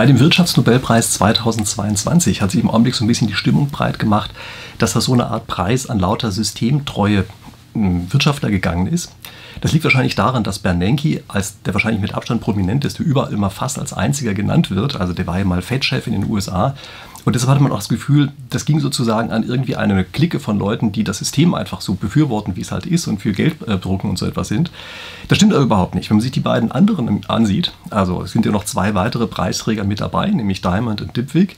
Bei dem Wirtschaftsnobelpreis 2022 hat sich im Augenblick so ein bisschen die Stimmung breit gemacht, dass das so eine Art Preis an lauter systemtreue hm, Wirtschaftler gegangen ist. Das liegt wahrscheinlich daran, dass Bernanke als der wahrscheinlich mit Abstand prominenteste überall immer fast als einziger genannt wird. Also der war ja mal Fed-Chef in den USA und deshalb hatte man auch das Gefühl, das ging sozusagen an irgendwie eine Clique von Leuten, die das System einfach so befürworten, wie es halt ist und für Geld äh, drucken und so etwas sind. Das stimmt aber überhaupt nicht. Wenn man sich die beiden anderen ansieht, also es sind ja noch zwei weitere Preisträger mit dabei, nämlich Diamond und Dipwig,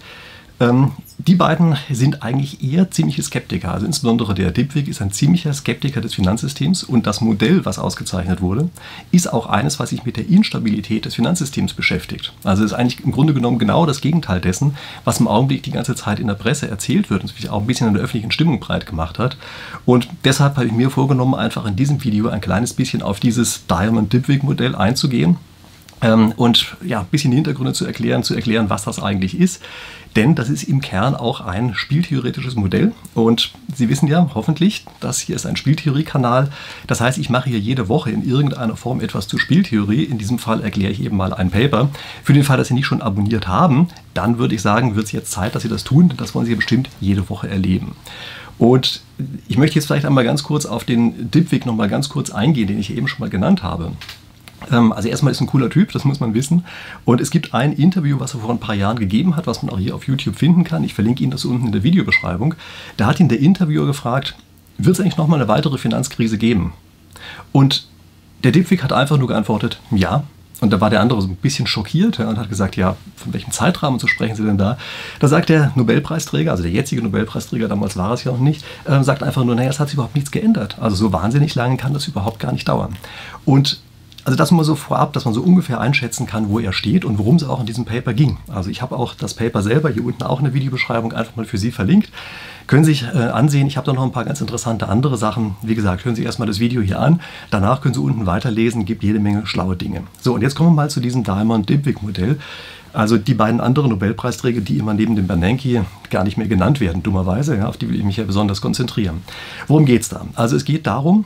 ähm, die beiden sind eigentlich eher ziemliche Skeptiker. Also insbesondere der Dipwig ist ein ziemlicher Skeptiker des Finanzsystems und das Modell, was ausgezeichnet wurde, ist auch eines, was sich mit der Instabilität des Finanzsystems beschäftigt. Also ist eigentlich im Grunde genommen genau das Gegenteil dessen, was im Augenblick die ganze Zeit in der Presse erzählt wird und sich auch ein bisschen in der öffentlichen Stimmung breit gemacht hat. Und deshalb habe ich mir vorgenommen, einfach in diesem Video ein kleines bisschen auf dieses Diamond-Dipwig-Modell einzugehen und ja, ein bisschen Hintergründe zu erklären, zu erklären, was das eigentlich ist. Denn das ist im Kern auch ein spieltheoretisches Modell. Und Sie wissen ja hoffentlich, das hier ist ein Spieltheorie-Kanal. Das heißt, ich mache hier jede Woche in irgendeiner Form etwas zur Spieltheorie. In diesem Fall erkläre ich eben mal ein Paper. Für den Fall, dass Sie nicht schon abonniert haben, dann würde ich sagen, wird es jetzt Zeit, dass Sie das tun. Das wollen Sie bestimmt jede Woche erleben. Und ich möchte jetzt vielleicht einmal ganz kurz auf den Dipweg noch mal ganz kurz eingehen, den ich eben schon mal genannt habe. Ähm, also erstmal ist ein cooler Typ, das muss man wissen. Und es gibt ein Interview, was er vor ein paar Jahren gegeben hat, was man auch hier auf YouTube finden kann. Ich verlinke Ihnen das unten in der Videobeschreibung. Da hat ihn der Interviewer gefragt, wird es eigentlich nochmal eine weitere Finanzkrise geben? Und der Dipwig hat einfach nur geantwortet, ja. Und da war der andere so ein bisschen schockiert und hat gesagt, ja, von welchem Zeitrahmen so sprechen Sie denn da? Da sagt der Nobelpreisträger, also der jetzige Nobelpreisträger, damals war es ja noch nicht, äh, sagt einfach nur, naja, es hat sich überhaupt nichts geändert. Also so wahnsinnig lange kann das überhaupt gar nicht dauern. Und also das mal so vorab, dass man so ungefähr einschätzen kann, wo er steht und worum es auch in diesem Paper ging. Also ich habe auch das Paper selber hier unten auch in der Videobeschreibung einfach mal für Sie verlinkt. Können Sie sich äh, ansehen. Ich habe da noch ein paar ganz interessante andere Sachen. Wie gesagt, hören Sie erstmal das Video hier an. Danach können Sie unten weiterlesen. Gibt jede Menge schlaue Dinge. So, und jetzt kommen wir mal zu diesem Diamond-Dipwig-Modell. Also die beiden anderen Nobelpreisträger, die immer neben dem Bernanke gar nicht mehr genannt werden, dummerweise, ja, auf die will ich mich ja besonders konzentrieren. Worum geht es da? Also es geht darum,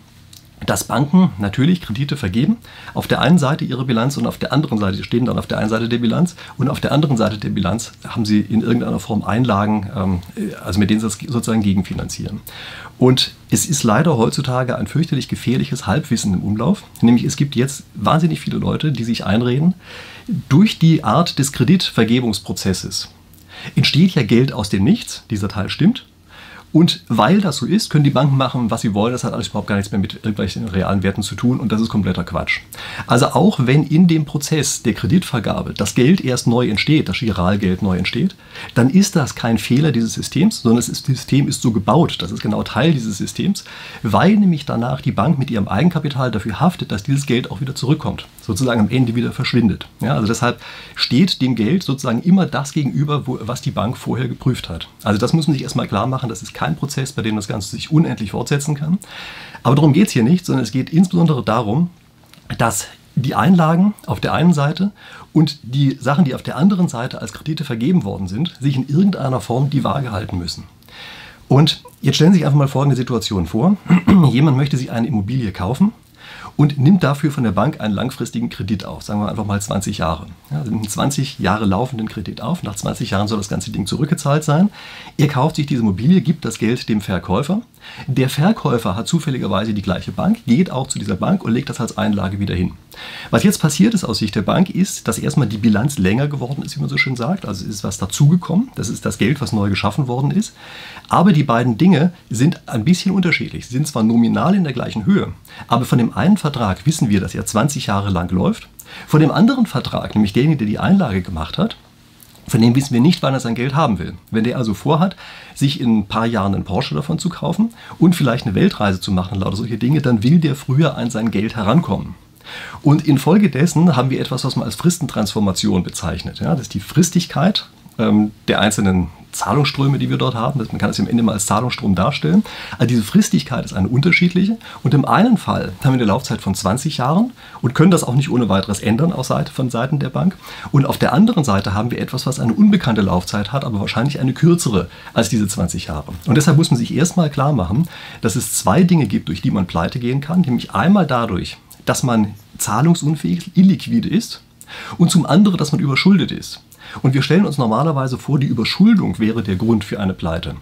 dass Banken natürlich Kredite vergeben, auf der einen Seite ihre Bilanz und auf der anderen Seite stehen dann auf der einen Seite der Bilanz und auf der anderen Seite der Bilanz haben sie in irgendeiner Form Einlagen, ähm, also mit denen sie das sozusagen gegenfinanzieren. Und es ist leider heutzutage ein fürchterlich gefährliches Halbwissen im Umlauf, nämlich es gibt jetzt wahnsinnig viele Leute, die sich einreden, durch die Art des Kreditvergebungsprozesses entsteht ja Geld aus dem Nichts, dieser Teil stimmt, und weil das so ist, können die Banken machen, was sie wollen. Das hat alles überhaupt gar nichts mehr mit irgendwelchen realen Werten zu tun und das ist kompletter Quatsch. Also auch wenn in dem Prozess der Kreditvergabe das Geld erst neu entsteht, das Giralgeld neu entsteht, dann ist das kein Fehler dieses Systems, sondern das System ist so gebaut, das ist genau Teil dieses Systems, weil nämlich danach die Bank mit ihrem Eigenkapital dafür haftet, dass dieses Geld auch wieder zurückkommt, sozusagen am Ende wieder verschwindet. Ja, also deshalb steht dem Geld sozusagen immer das gegenüber, wo, was die Bank vorher geprüft hat. Also das muss man sich erstmal klar machen, das ist kein kein Prozess, bei dem das Ganze sich unendlich fortsetzen kann. Aber darum geht es hier nicht, sondern es geht insbesondere darum, dass die Einlagen auf der einen Seite und die Sachen, die auf der anderen Seite als Kredite vergeben worden sind, sich in irgendeiner Form die Waage halten müssen. Und jetzt stellen Sie sich einfach mal folgende Situation vor. Jemand möchte sich eine Immobilie kaufen und nimmt dafür von der Bank einen langfristigen Kredit auf, sagen wir einfach mal 20 Jahre. Ja, also einen 20 Jahre laufenden Kredit auf. Nach 20 Jahren soll das ganze Ding zurückgezahlt sein. Er kauft sich diese Immobilie, gibt das Geld dem Verkäufer. Der Verkäufer hat zufälligerweise die gleiche Bank, geht auch zu dieser Bank und legt das als Einlage wieder hin. Was jetzt passiert ist aus Sicht der Bank, ist, dass erstmal die Bilanz länger geworden ist, wie man so schön sagt. Also ist was dazugekommen. Das ist das Geld, was neu geschaffen worden ist. Aber die beiden Dinge sind ein bisschen unterschiedlich. Sie sind zwar nominal in der gleichen Höhe, aber von dem einen Vertrag wissen wir, dass er 20 Jahre lang läuft. Von dem anderen Vertrag, nämlich derjenige, der die Einlage gemacht hat, von dem wissen wir nicht, wann er sein Geld haben will. Wenn der also vorhat, sich in ein paar Jahren einen Porsche davon zu kaufen und vielleicht eine Weltreise zu machen, lauter solche Dinge, dann will der früher an sein Geld herankommen. Und infolgedessen haben wir etwas, was man als Fristentransformation bezeichnet. Ja, das ist die Fristigkeit ähm, der einzelnen Zahlungsströme, die wir dort haben. Man kann es am Ende mal als Zahlungsstrom darstellen. Also diese Fristigkeit ist eine unterschiedliche. Und im einen Fall haben wir eine Laufzeit von 20 Jahren und können das auch nicht ohne weiteres ändern aus Seite, von Seiten der Bank. Und auf der anderen Seite haben wir etwas, was eine unbekannte Laufzeit hat, aber wahrscheinlich eine kürzere als diese 20 Jahre. Und deshalb muss man sich erstmal klar machen, dass es zwei Dinge gibt, durch die man pleite gehen kann. Nämlich einmal dadurch, dass man zahlungsunfähig, illiquide ist und zum anderen, dass man überschuldet ist. Und wir stellen uns normalerweise vor, die Überschuldung wäre der Grund für eine Pleite.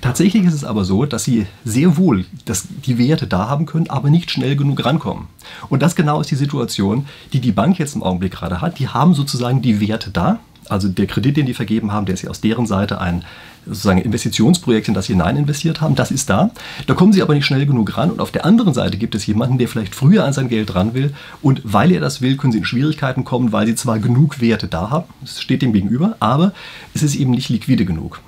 Tatsächlich ist es aber so, dass sie sehr wohl dass die Werte da haben können, aber nicht schnell genug rankommen. Und das genau ist die Situation, die die Bank jetzt im Augenblick gerade hat. Die haben sozusagen die Werte da. Also der Kredit, den die vergeben haben, der ist ja aus deren Seite ein sozusagen Investitionsprojekt, in das sie hinein investiert haben, das ist da. Da kommen sie aber nicht schnell genug ran. Und auf der anderen Seite gibt es jemanden, der vielleicht früher an sein Geld ran will. Und weil er das will, können sie in Schwierigkeiten kommen, weil sie zwar genug Werte da haben, das steht dem gegenüber, aber es ist eben nicht liquide genug.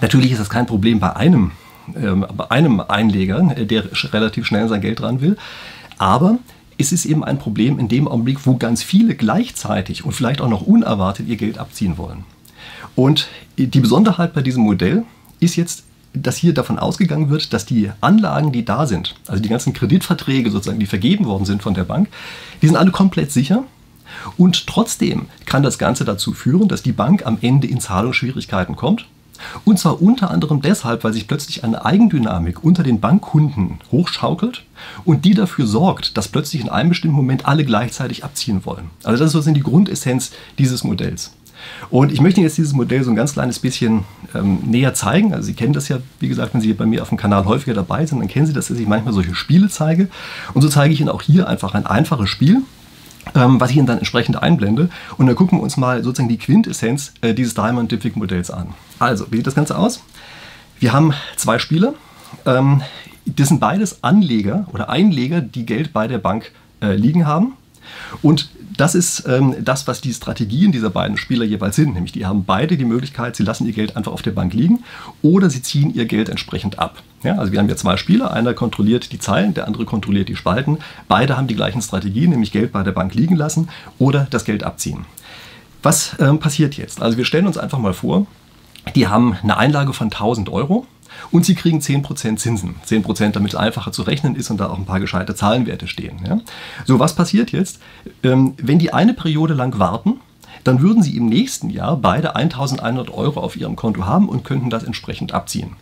Natürlich ist das kein Problem bei einem, äh, bei einem Einleger, äh, der relativ schnell sein Geld ran will. Aber es ist eben ein Problem in dem Augenblick, wo ganz viele gleichzeitig und vielleicht auch noch unerwartet ihr Geld abziehen wollen. Und die Besonderheit bei diesem Modell ist jetzt, dass hier davon ausgegangen wird, dass die Anlagen, die da sind, also die ganzen Kreditverträge sozusagen, die vergeben worden sind von der Bank, die sind alle komplett sicher. Und trotzdem kann das Ganze dazu führen, dass die Bank am Ende in Zahlungsschwierigkeiten kommt und zwar unter anderem deshalb, weil sich plötzlich eine Eigendynamik unter den Bankkunden hochschaukelt und die dafür sorgt, dass plötzlich in einem bestimmten Moment alle gleichzeitig abziehen wollen. Also das ist sozusagen die Grundessenz dieses Modells. Und ich möchte Ihnen jetzt dieses Modell so ein ganz kleines bisschen ähm, näher zeigen. Also Sie kennen das ja, wie gesagt, wenn Sie bei mir auf dem Kanal häufiger dabei sind, dann kennen Sie das, dass ich manchmal solche Spiele zeige. Und so zeige ich Ihnen auch hier einfach ein einfaches Spiel, ähm, was ich Ihnen dann entsprechend einblende. Und dann gucken wir uns mal sozusagen die Quintessenz äh, dieses Diamond-Diffig Modells an. Also, wie sieht das Ganze aus? Wir haben zwei Spiele. Ähm, das sind beides Anleger oder Einleger, die Geld bei der Bank äh, liegen haben. Und das ist ähm, das, was die Strategien dieser beiden Spieler jeweils sind. Nämlich, die haben beide die Möglichkeit, sie lassen ihr Geld einfach auf der Bank liegen oder sie ziehen ihr Geld entsprechend ab. Ja, also wir haben ja zwei Spieler, einer kontrolliert die Zeilen, der andere kontrolliert die Spalten. Beide haben die gleichen Strategien, nämlich Geld bei der Bank liegen lassen oder das Geld abziehen. Was ähm, passiert jetzt? Also wir stellen uns einfach mal vor, die haben eine Einlage von 1000 Euro und sie kriegen 10% Zinsen. 10%, damit es einfacher zu rechnen ist und da auch ein paar gescheite Zahlenwerte stehen. Ja? So, was passiert jetzt? Ähm, wenn die eine Periode lang warten, dann würden sie im nächsten Jahr beide 1100 Euro auf ihrem Konto haben und könnten das entsprechend abziehen.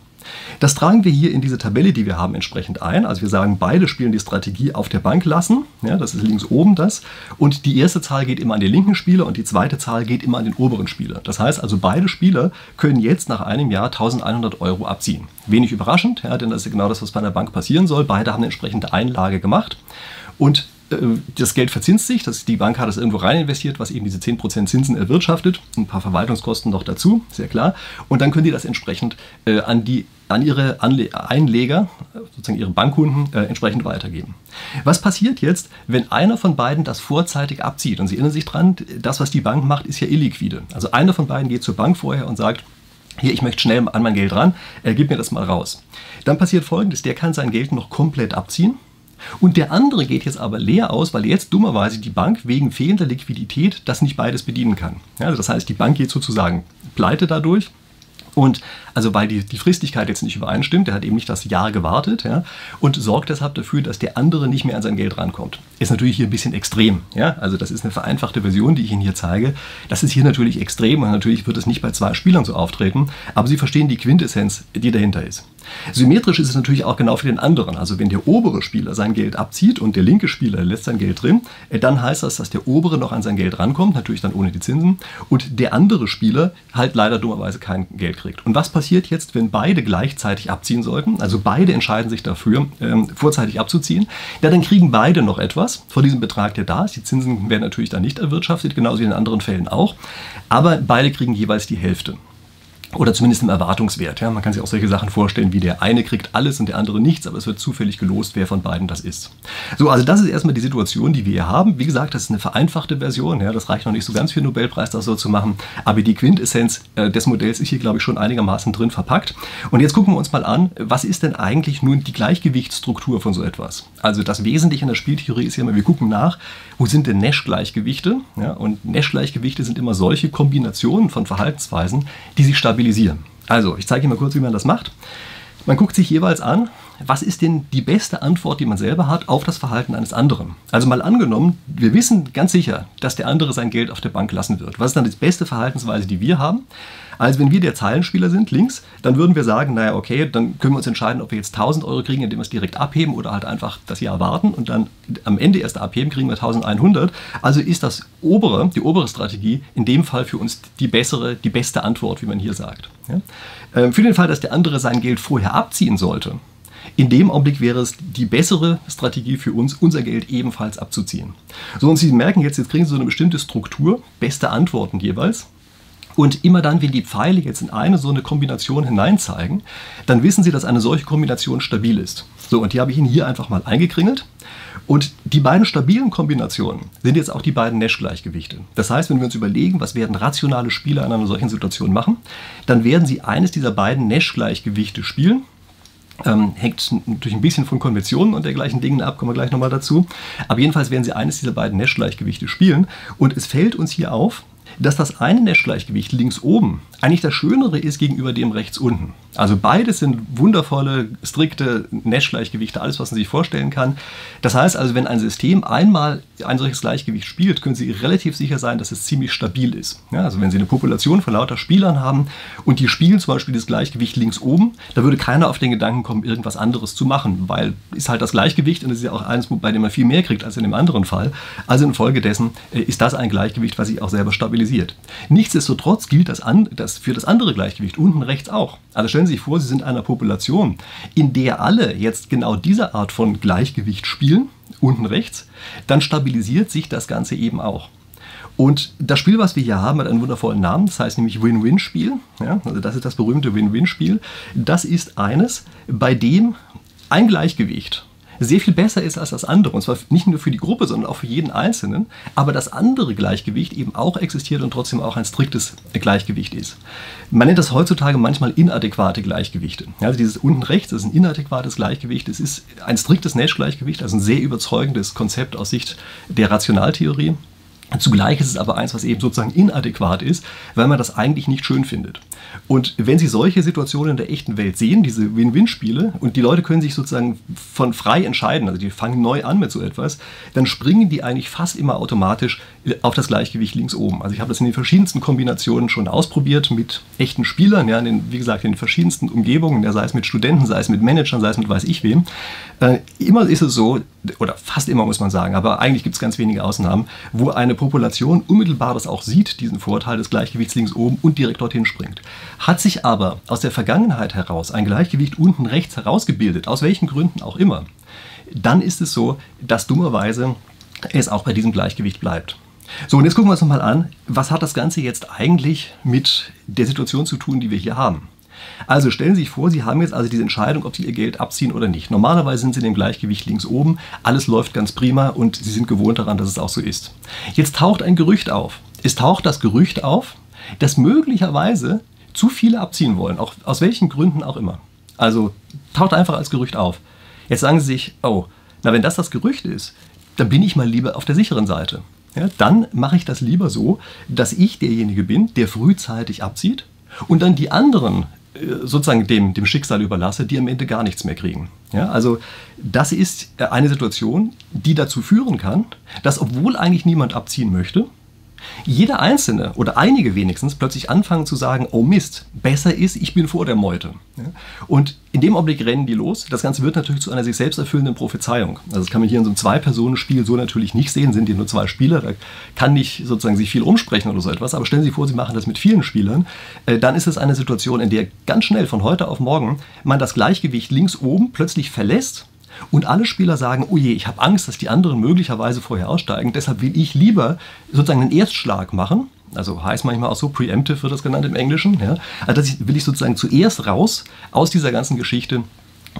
Das tragen wir hier in diese Tabelle, die wir haben, entsprechend ein. Also wir sagen, beide spielen die Strategie auf der Bank lassen. Ja, das ist links oben das. Und die erste Zahl geht immer an den linken Spieler und die zweite Zahl geht immer an den oberen Spieler. Das heißt also, beide Spieler können jetzt nach einem Jahr 1100 Euro abziehen. Wenig überraschend, ja, denn das ist genau das, was bei einer Bank passieren soll. Beide haben eine entsprechende Einlage gemacht. Und das Geld verzinst sich, das, die Bank hat es irgendwo rein investiert, was eben diese 10% Zinsen erwirtschaftet, ein paar Verwaltungskosten noch dazu, sehr klar. Und dann können die das entsprechend äh, an, die, an ihre Anle Einleger, sozusagen ihre Bankkunden, äh, entsprechend weitergeben. Was passiert jetzt, wenn einer von beiden das vorzeitig abzieht? Und Sie erinnern sich dran, das, was die Bank macht, ist ja illiquide. Also einer von beiden geht zur Bank vorher und sagt, hier, ich möchte schnell an mein Geld ran, äh, gib mir das mal raus. Dann passiert folgendes, der kann sein Geld noch komplett abziehen und der andere geht jetzt aber leer aus, weil jetzt dummerweise die Bank wegen fehlender Liquidität das nicht beides bedienen kann. Ja, also das heißt, die Bank geht sozusagen pleite dadurch. Und also weil die, die Fristigkeit jetzt nicht übereinstimmt, der hat eben nicht das Jahr gewartet ja, und sorgt deshalb dafür, dass der andere nicht mehr an sein Geld rankommt. Ist natürlich hier ein bisschen extrem. Ja? Also das ist eine vereinfachte Version, die ich Ihnen hier zeige. Das ist hier natürlich extrem und natürlich wird es nicht bei zwei Spielern so auftreten, aber Sie verstehen die Quintessenz, die dahinter ist. Symmetrisch ist es natürlich auch genau für den anderen. Also wenn der obere Spieler sein Geld abzieht und der linke Spieler lässt sein Geld drin, äh, dann heißt das, dass der obere noch an sein Geld rankommt, natürlich dann ohne die Zinsen, und der andere Spieler halt leider dummerweise kein Geld kriegt. Und was passiert jetzt, wenn beide gleichzeitig abziehen sollten? Also beide entscheiden sich dafür, ähm, vorzeitig abzuziehen. Ja, dann kriegen beide noch etwas von diesem Betrag, der da ist. Die Zinsen werden natürlich dann nicht erwirtschaftet, genauso wie in anderen Fällen auch. Aber beide kriegen jeweils die Hälfte. Oder zumindest im Erwartungswert. Ja. Man kann sich auch solche Sachen vorstellen, wie der eine kriegt alles und der andere nichts, aber es wird zufällig gelost, wer von beiden das ist. So, also das ist erstmal die Situation, die wir hier haben. Wie gesagt, das ist eine vereinfachte Version. Ja. Das reicht noch nicht so ganz für den Nobelpreis, das so zu machen. Aber die Quintessenz äh, des Modells ist hier, glaube ich, schon einigermaßen drin verpackt. Und jetzt gucken wir uns mal an, was ist denn eigentlich nun die Gleichgewichtsstruktur von so etwas? Also das Wesentliche in der Spieltheorie ist ja immer, wir gucken nach, wo sind denn Nash-Gleichgewichte? Ja, und Nash-Gleichgewichte sind immer solche Kombinationen von Verhaltensweisen, die sich stabilisieren stabilisieren. Also, ich zeige Ihnen mal kurz, wie man das macht. Man guckt sich jeweils an, was ist denn die beste Antwort, die man selber hat auf das Verhalten eines anderen? Also mal angenommen, wir wissen ganz sicher, dass der andere sein Geld auf der Bank lassen wird. Was ist dann die beste Verhaltensweise, die wir haben? Also wenn wir der Zeilenspieler sind, links, dann würden wir sagen, naja, okay, dann können wir uns entscheiden, ob wir jetzt 1000 Euro kriegen, indem wir es direkt abheben oder halt einfach das Jahr warten und dann am Ende erst abheben, kriegen wir 1100. Also ist das obere, die obere Strategie in dem Fall für uns die bessere, die beste Antwort, wie man hier sagt. Ja? Ähm, für den Fall, dass der andere sein Geld vorher abziehen sollte, in dem Augenblick wäre es die bessere Strategie für uns, unser Geld ebenfalls abzuziehen. So, und Sie merken jetzt, jetzt kriegen Sie so eine bestimmte Struktur, beste Antworten jeweils. Und immer dann, wenn die Pfeile jetzt in eine so eine Kombination hineinzeigen, dann wissen Sie, dass eine solche Kombination stabil ist. So, und die habe ich Ihnen hier einfach mal eingekringelt. Und die beiden stabilen Kombinationen sind jetzt auch die beiden Nash-Gleichgewichte. Das heißt, wenn wir uns überlegen, was werden rationale Spieler in einer solchen Situation machen, dann werden sie eines dieser beiden Nash-Gleichgewichte spielen. Ähm, hängt natürlich ein bisschen von Konventionen und dergleichen Dingen ab, kommen wir gleich nochmal dazu. Aber jedenfalls werden sie eines dieser beiden Nash-Gleichgewichte spielen. Und es fällt uns hier auf, dass das eine Nash-Gleichgewicht links oben eigentlich das Schönere ist gegenüber dem rechts unten. Also beides sind wundervolle, strikte Nash-Gleichgewichte, alles, was man sich vorstellen kann. Das heißt also, wenn ein System einmal ein solches Gleichgewicht spielt, können Sie relativ sicher sein, dass es ziemlich stabil ist. Ja, also wenn Sie eine Population von lauter Spielern haben und die spielen zum Beispiel das Gleichgewicht links oben, da würde keiner auf den Gedanken kommen, irgendwas anderes zu machen, weil ist halt das Gleichgewicht und es ist ja auch eines, bei dem man viel mehr kriegt als in dem anderen Fall. Also infolgedessen äh, ist das ein Gleichgewicht, was sich auch selber stabilisiert. Nichtsdestotrotz gilt das, an, das für das andere Gleichgewicht unten rechts auch. Also stellen Sie sich vor, Sie sind einer Population, in der alle jetzt genau diese Art von Gleichgewicht spielen, unten rechts, dann stabilisiert sich das Ganze eben auch. Und das Spiel, was wir hier haben, hat einen wundervollen Namen, das heißt nämlich Win-Win-Spiel. Ja, also das ist das berühmte Win-Win-Spiel. Das ist eines, bei dem ein Gleichgewicht sehr viel besser ist als das andere. Und zwar nicht nur für die Gruppe, sondern auch für jeden Einzelnen. Aber das andere Gleichgewicht eben auch existiert und trotzdem auch ein striktes Gleichgewicht ist. Man nennt das heutzutage manchmal inadäquate Gleichgewichte. Also dieses unten rechts ist ein inadäquates Gleichgewicht. Es ist ein striktes Nash-Gleichgewicht, also ein sehr überzeugendes Konzept aus Sicht der Rationaltheorie. Zugleich ist es aber eins, was eben sozusagen inadäquat ist, weil man das eigentlich nicht schön findet. Und wenn Sie solche Situationen in der echten Welt sehen, diese Win-Win-Spiele, und die Leute können sich sozusagen von frei entscheiden, also die fangen neu an mit so etwas, dann springen die eigentlich fast immer automatisch auf das Gleichgewicht links oben. Also ich habe das in den verschiedensten Kombinationen schon ausprobiert mit echten Spielern, ja, in den, wie gesagt, in den verschiedensten Umgebungen, ja, sei es mit Studenten, sei es mit Managern, sei es mit weiß ich wem. Äh, immer ist es so, oder fast immer muss man sagen, aber eigentlich gibt es ganz wenige Ausnahmen, wo eine Population unmittelbar das auch sieht, diesen Vorteil des Gleichgewichts links oben und direkt dorthin springt. Hat sich aber aus der Vergangenheit heraus ein Gleichgewicht unten rechts herausgebildet, aus welchen Gründen auch immer, dann ist es so, dass dummerweise es auch bei diesem Gleichgewicht bleibt. So, und jetzt gucken wir uns nochmal an, was hat das Ganze jetzt eigentlich mit der Situation zu tun, die wir hier haben? Also stellen Sie sich vor, Sie haben jetzt also diese Entscheidung, ob Sie Ihr Geld abziehen oder nicht. Normalerweise sind Sie in dem Gleichgewicht links oben, alles läuft ganz prima und Sie sind gewohnt daran, dass es auch so ist. Jetzt taucht ein Gerücht auf. Es taucht das Gerücht auf, dass möglicherweise zu viele abziehen wollen, auch aus welchen Gründen auch immer. Also taucht einfach als Gerücht auf. Jetzt sagen Sie sich, oh, na wenn das das Gerücht ist, dann bin ich mal lieber auf der sicheren Seite. Ja, dann mache ich das lieber so, dass ich derjenige bin, der frühzeitig abzieht und dann die anderen sozusagen dem, dem Schicksal überlasse, die am Ende gar nichts mehr kriegen. Ja, also das ist eine Situation, die dazu führen kann, dass obwohl eigentlich niemand abziehen möchte, jeder Einzelne oder einige wenigstens plötzlich anfangen zu sagen, oh Mist, besser ist, ich bin vor der Meute. Und in dem Augenblick rennen die los. Das Ganze wird natürlich zu einer sich selbst erfüllenden Prophezeiung. Also das kann man hier in so einem Zwei-Personen-Spiel so natürlich nicht sehen, sind hier nur zwei Spieler, da kann nicht sozusagen sich viel umsprechen oder so etwas, aber stellen Sie sich vor, Sie machen das mit vielen Spielern, äh, dann ist es eine Situation, in der ganz schnell von heute auf morgen man das Gleichgewicht links oben plötzlich verlässt und alle Spieler sagen, oh je, ich habe Angst, dass die anderen möglicherweise vorher aussteigen, deshalb will ich lieber sozusagen einen Erstschlag machen, also heißt manchmal auch so, preemptive wird das genannt im Englischen, ja? also das will ich sozusagen zuerst raus aus dieser ganzen Geschichte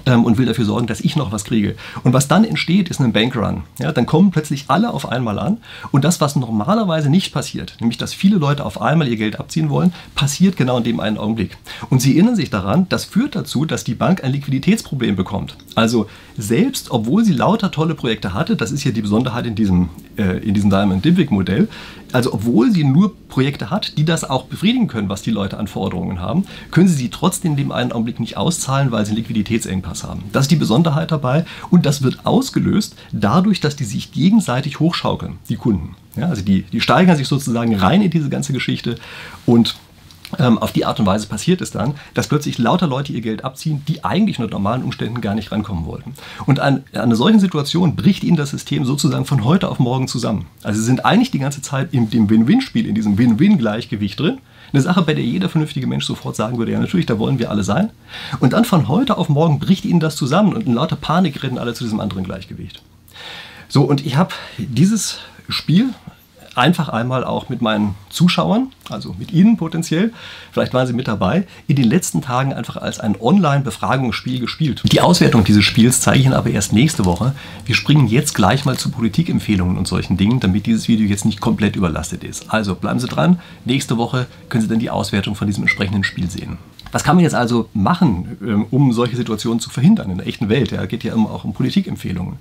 und will dafür sorgen, dass ich noch was kriege. Und was dann entsteht, ist ein Bankrun. Ja, dann kommen plötzlich alle auf einmal an und das, was normalerweise nicht passiert, nämlich dass viele Leute auf einmal ihr Geld abziehen wollen, passiert genau in dem einen Augenblick. Und Sie erinnern sich daran, das führt dazu, dass die Bank ein Liquiditätsproblem bekommt. Also selbst, obwohl sie lauter tolle Projekte hatte, das ist ja die Besonderheit in diesem, äh, in diesem Diamond Dipwick Modell, also obwohl sie nur Projekte hat, die das auch befriedigen können, was die Leute an Forderungen haben, können sie sie trotzdem in dem einen Augenblick nicht auszahlen, weil sie einen Liquiditätsengpass haben. Das ist die Besonderheit dabei und das wird ausgelöst dadurch, dass die sich gegenseitig hochschaukeln, die Kunden. Ja, also die, die steigern sich sozusagen rein in diese ganze Geschichte und auf die Art und Weise passiert es dann, dass plötzlich lauter Leute ihr Geld abziehen, die eigentlich unter normalen Umständen gar nicht rankommen wollten. Und an, an einer solchen Situation bricht ihnen das System sozusagen von heute auf morgen zusammen. Also sie sind eigentlich die ganze Zeit in dem Win-Win-Spiel, in diesem Win-Win-Gleichgewicht drin. Eine Sache, bei der jeder vernünftige Mensch sofort sagen würde, ja natürlich, da wollen wir alle sein. Und dann von heute auf morgen bricht ihnen das zusammen und in lauter Panik rennen alle zu diesem anderen Gleichgewicht. So, und ich habe dieses Spiel einfach einmal auch mit meinen Zuschauern, also mit Ihnen potenziell, vielleicht waren Sie mit dabei, in den letzten Tagen einfach als ein Online-Befragungsspiel gespielt. Die Auswertung dieses Spiels zeige ich Ihnen aber erst nächste Woche. Wir springen jetzt gleich mal zu Politikempfehlungen und solchen Dingen, damit dieses Video jetzt nicht komplett überlastet ist. Also bleiben Sie dran. Nächste Woche können Sie dann die Auswertung von diesem entsprechenden Spiel sehen. Was kann man jetzt also machen, ähm, um solche Situationen zu verhindern in der echten Welt? Ja, geht ja immer auch um Politikempfehlungen.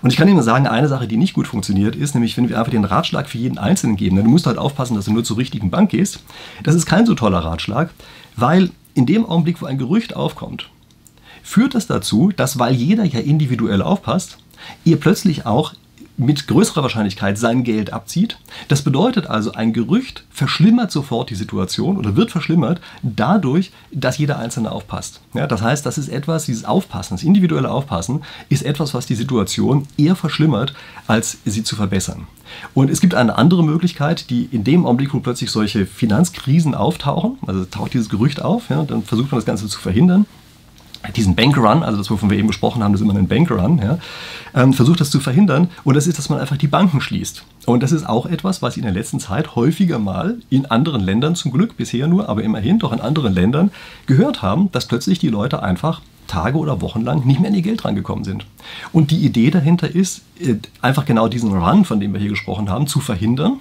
Und ich kann Ihnen sagen, eine Sache, die nicht gut funktioniert, ist nämlich, wenn wir einfach den Ratschlag für jeden Einzelnen geben, dann musst du halt aufpassen, dass du nur zur richtigen Bank gehst. Das ist kein so toller Ratschlag, weil in dem Augenblick, wo ein Gerücht aufkommt, führt das dazu, dass, weil jeder ja individuell aufpasst, ihr plötzlich auch mit größerer Wahrscheinlichkeit sein Geld abzieht. Das bedeutet also, ein Gerücht verschlimmert sofort die Situation oder wird verschlimmert dadurch, dass jeder Einzelne aufpasst. Ja, das heißt, das ist etwas, dieses Aufpassen, das individuelle Aufpassen, ist etwas, was die Situation eher verschlimmert, als sie zu verbessern. Und es gibt eine andere Möglichkeit, die in dem Augenblick, wo plötzlich solche Finanzkrisen auftauchen, also taucht dieses Gerücht auf, ja, dann versucht man das Ganze zu verhindern diesen Bankrun, also das, wovon wir eben gesprochen haben, das ist immer ein Bankrun, ja, ähm, versucht das zu verhindern. Und das ist, dass man einfach die Banken schließt. Und das ist auch etwas, was in der letzten Zeit häufiger mal in anderen Ländern, zum Glück bisher nur, aber immerhin doch in anderen Ländern, gehört haben, dass plötzlich die Leute einfach Tage oder Wochen lang nicht mehr an ihr Geld rangekommen sind. Und die Idee dahinter ist, äh, einfach genau diesen Run, von dem wir hier gesprochen haben, zu verhindern.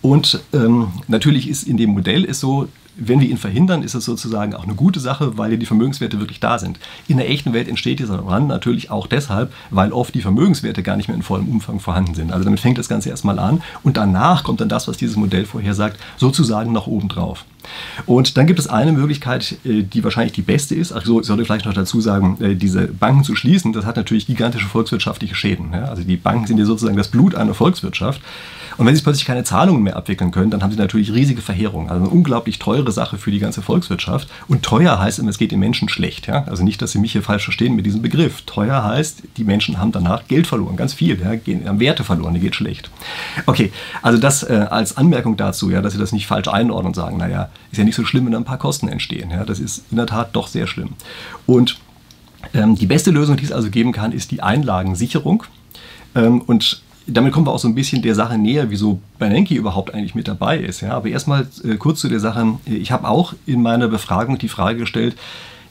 Und ähm, natürlich ist in dem Modell ist so, wenn wir ihn verhindern, ist es sozusagen auch eine gute Sache, weil ja die Vermögenswerte wirklich da sind. In der echten Welt entsteht dieser Run natürlich auch deshalb, weil oft die Vermögenswerte gar nicht mehr in vollem Umfang vorhanden sind. Also damit fängt das Ganze erstmal an und danach kommt dann das, was dieses Modell vorhersagt, sozusagen nach oben drauf. Und dann gibt es eine Möglichkeit, äh, die wahrscheinlich die beste ist. Ach so, ich sollte vielleicht noch dazu sagen, äh, diese Banken zu schließen, das hat natürlich gigantische volkswirtschaftliche Schäden. Also die Banken sind ja sozusagen das Blut einer Volkswirtschaft. Und wenn sie plötzlich keine Zahlungen mehr abwickeln können, dann haben sie natürlich riesige Verheerungen. Also eine unglaublich teure Sache für die ganze Volkswirtschaft. Und teuer heißt immer, es geht den Menschen schlecht. Also nicht, dass Sie mich hier falsch verstehen mit diesem Begriff. Teuer heißt, die Menschen haben danach Geld verloren, ganz viel, haben Werte verloren, die geht schlecht. Okay, also das äh, als Anmerkung dazu, dass Sie das nicht falsch einordnen und sagen, naja, ist ja nicht so schlimm, wenn ein paar Kosten entstehen. Ja, das ist in der Tat doch sehr schlimm. Und ähm, die beste Lösung, die es also geben kann, ist die Einlagensicherung. Ähm, und damit kommen wir auch so ein bisschen der Sache näher, wieso Bernanke überhaupt eigentlich mit dabei ist. Ja, aber erstmal äh, kurz zu der Sache. Ich habe auch in meiner Befragung die Frage gestellt,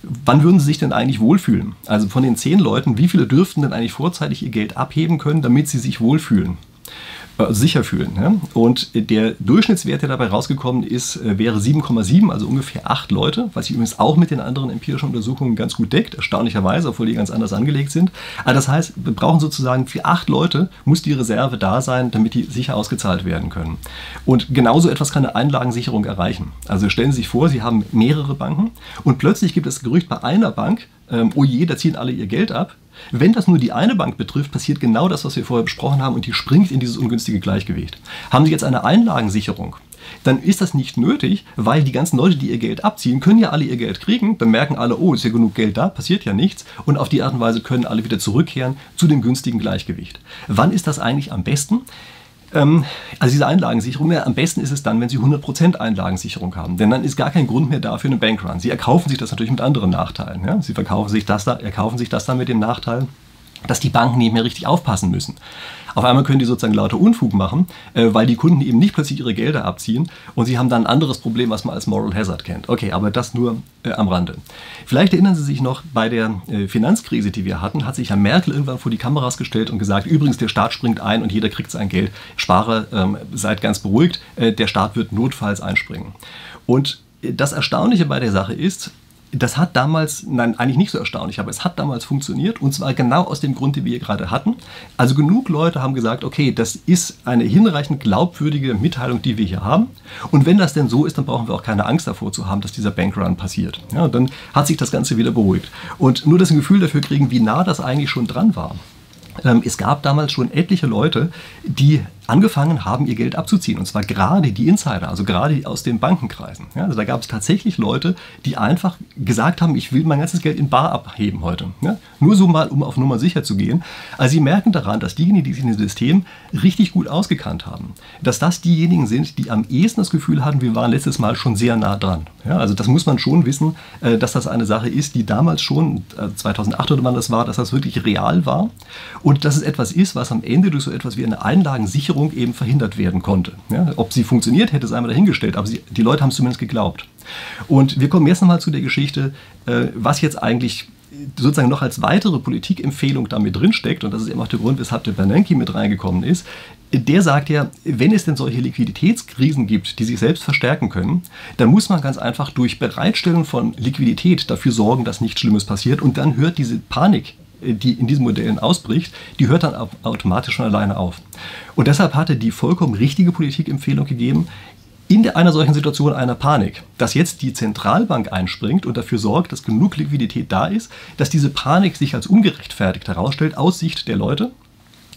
wann würden Sie sich denn eigentlich wohlfühlen? Also von den zehn Leuten, wie viele dürften denn eigentlich vorzeitig ihr Geld abheben können, damit sie sich wohlfühlen? Äh, sicher fühlen. Ja? Und der Durchschnittswert, der dabei rausgekommen ist, äh, wäre 7,7, also ungefähr 8 Leute, was sich übrigens auch mit den anderen empirischen Untersuchungen ganz gut deckt, erstaunlicherweise, obwohl die ganz anders angelegt sind. Aber das heißt, wir brauchen sozusagen für 8 Leute muss die Reserve da sein, damit die sicher ausgezahlt werden können. Und genauso etwas kann eine Einlagensicherung erreichen. Also stellen Sie sich vor, Sie haben mehrere Banken und plötzlich gibt es Gerücht bei einer Bank, ähm, oh je, da ziehen alle ihr Geld ab. Wenn das nur die eine Bank betrifft, passiert genau das, was wir vorher besprochen haben, und die springt in dieses ungünstige Gleichgewicht. Haben Sie jetzt eine Einlagensicherung, dann ist das nicht nötig, weil die ganzen Leute, die ihr Geld abziehen, können ja alle ihr Geld kriegen. Dann merken alle, oh, ist ja genug Geld da, passiert ja nichts. Und auf die Art und Weise können alle wieder zurückkehren zu dem günstigen Gleichgewicht. Wann ist das eigentlich am besten? Ähm, also diese Einlagensicherung, ja, am besten ist es dann, wenn Sie 100% Einlagensicherung haben. Denn dann ist gar kein Grund mehr dafür einen Bankrun. Sie erkaufen sich das natürlich mit anderen Nachteilen. Ja? Sie verkaufen sich das da, erkaufen sich das dann mit dem Nachteil, dass die Banken nicht mehr richtig aufpassen müssen. Auf einmal können die sozusagen lauter Unfug machen, äh, weil die Kunden eben nicht plötzlich ihre Gelder abziehen und sie haben dann ein anderes Problem, was man als Moral Hazard kennt. Okay, aber das nur äh, am Rande. Vielleicht erinnern Sie sich noch, bei der äh, Finanzkrise, die wir hatten, hat sich Herr Merkel irgendwann vor die Kameras gestellt und gesagt, übrigens, der Staat springt ein und jeder kriegt sein Geld. Spare, ähm, seid ganz beruhigt, der Staat wird notfalls einspringen. Und das Erstaunliche bei der Sache ist, das hat damals, nein, eigentlich nicht so erstaunlich, aber es hat damals funktioniert und zwar genau aus dem Grund, den wir hier gerade hatten. Also genug Leute haben gesagt, okay, das ist eine hinreichend glaubwürdige Mitteilung, die wir hier haben. Und wenn das denn so ist, dann brauchen wir auch keine Angst davor zu haben, dass dieser Bankrun passiert. Ja, dann hat sich das Ganze wieder beruhigt. Und nur das Gefühl dafür kriegen, wie nah das eigentlich schon dran war. Ähm, es gab damals schon etliche Leute, die angefangen haben, ihr Geld abzuziehen. Und zwar gerade die Insider, also gerade aus den Bankenkreisen. Ja, also da gab es tatsächlich Leute, die einfach gesagt haben, ich will mein ganzes Geld in Bar abheben heute. Ja, nur so mal, um auf Nummer sicher zu gehen. Also sie merken daran, dass diejenigen, die sich in dem System richtig gut ausgekannt haben, dass das diejenigen sind, die am ehesten das Gefühl hatten, wir waren letztes Mal schon sehr nah dran. Ja, also das muss man schon wissen, äh, dass das eine Sache ist, die damals schon, 2008 äh, oder wann das war, dass das wirklich real war und dass es etwas ist, was am Ende durch so etwas wie eine Einlagensicherung Regierung eben verhindert werden konnte. Ja, ob sie funktioniert, hätte es einmal dahingestellt, aber sie, die Leute haben es zumindest geglaubt. Und wir kommen jetzt nochmal zu der Geschichte, äh, was jetzt eigentlich sozusagen noch als weitere Politikempfehlung damit drinsteckt, und das ist eben auch der Grund, weshalb der Bernanke mit reingekommen ist, der sagt ja, wenn es denn solche Liquiditätskrisen gibt, die sich selbst verstärken können, dann muss man ganz einfach durch Bereitstellen von Liquidität dafür sorgen, dass nichts Schlimmes passiert und dann hört diese Panik die in diesen Modellen ausbricht, die hört dann automatisch schon alleine auf. Und deshalb hatte die vollkommen richtige Politikempfehlung gegeben, in einer solchen Situation einer Panik, dass jetzt die Zentralbank einspringt und dafür sorgt, dass genug Liquidität da ist, dass diese Panik sich als ungerechtfertigt herausstellt aus Sicht der Leute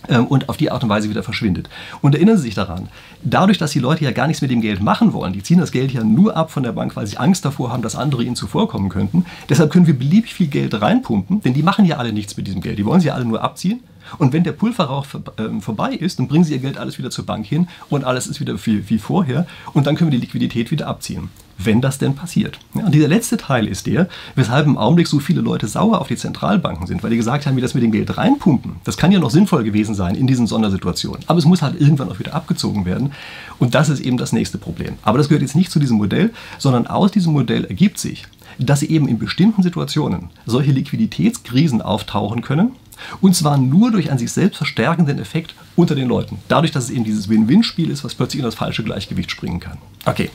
und auf die Art und Weise wieder verschwindet. Und erinnern Sie sich daran, dadurch, dass die Leute ja gar nichts mit dem Geld machen wollen, die ziehen das Geld ja nur ab von der Bank, weil sie Angst davor haben, dass andere ihnen zuvorkommen könnten. Deshalb können wir beliebig viel Geld reinpumpen, denn die machen ja alle nichts mit diesem Geld. Die wollen sie ja alle nur abziehen. Und wenn der Pulverrauch ähm, vorbei ist, dann bringen sie ihr Geld alles wieder zur Bank hin und alles ist wieder wie, wie vorher und dann können wir die Liquidität wieder abziehen wenn das denn passiert. Ja, und dieser letzte Teil ist der, weshalb im Augenblick so viele Leute sauer auf die Zentralbanken sind, weil die gesagt haben, wie das mit dem Geld reinpumpen, das kann ja noch sinnvoll gewesen sein in diesen Sondersituationen. Aber es muss halt irgendwann auch wieder abgezogen werden. Und das ist eben das nächste Problem. Aber das gehört jetzt nicht zu diesem Modell, sondern aus diesem Modell ergibt sich, dass eben in bestimmten Situationen solche Liquiditätskrisen auftauchen können, und zwar nur durch einen sich selbst verstärkenden Effekt unter den Leuten. Dadurch, dass es eben dieses Win-Win-Spiel ist, was plötzlich in das falsche Gleichgewicht springen kann. Okay,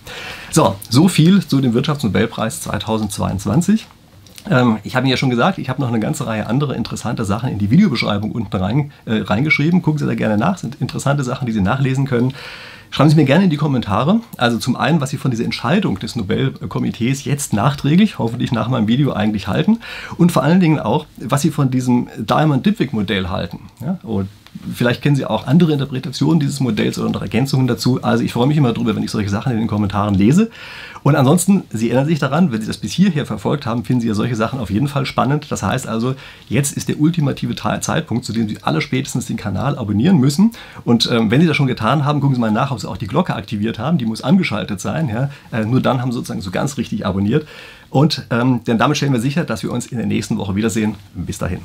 so, so viel zu dem Wirtschaftsnobelpreis 2022. Ähm, ich habe Ihnen ja schon gesagt, ich habe noch eine ganze Reihe anderer interessanter Sachen in die Videobeschreibung unten rein, äh, reingeschrieben. Gucken Sie da gerne nach, sind interessante Sachen, die Sie nachlesen können. Schreiben Sie mir gerne in die Kommentare. Also zum einen, was Sie von dieser Entscheidung des Nobelkomitees jetzt nachträglich, hoffentlich nach meinem Video eigentlich halten. Und vor allen Dingen auch, was Sie von diesem Diamond-Dipwick-Modell halten. Ja? Und Vielleicht kennen Sie auch andere Interpretationen dieses Modells oder noch Ergänzungen dazu. Also ich freue mich immer darüber, wenn ich solche Sachen in den Kommentaren lese. Und ansonsten, Sie erinnern sich daran, wenn Sie das bis hierher verfolgt haben, finden Sie ja solche Sachen auf jeden Fall spannend. Das heißt also, jetzt ist der ultimative Zeitpunkt, zu dem Sie alle spätestens den Kanal abonnieren müssen. Und ähm, wenn Sie das schon getan haben, gucken Sie mal nach, ob Sie auch die Glocke aktiviert haben. Die muss angeschaltet sein. Ja? Äh, nur dann haben Sie sozusagen so ganz richtig abonniert. Und ähm, denn damit stellen wir sicher, dass wir uns in der nächsten Woche wiedersehen. Bis dahin.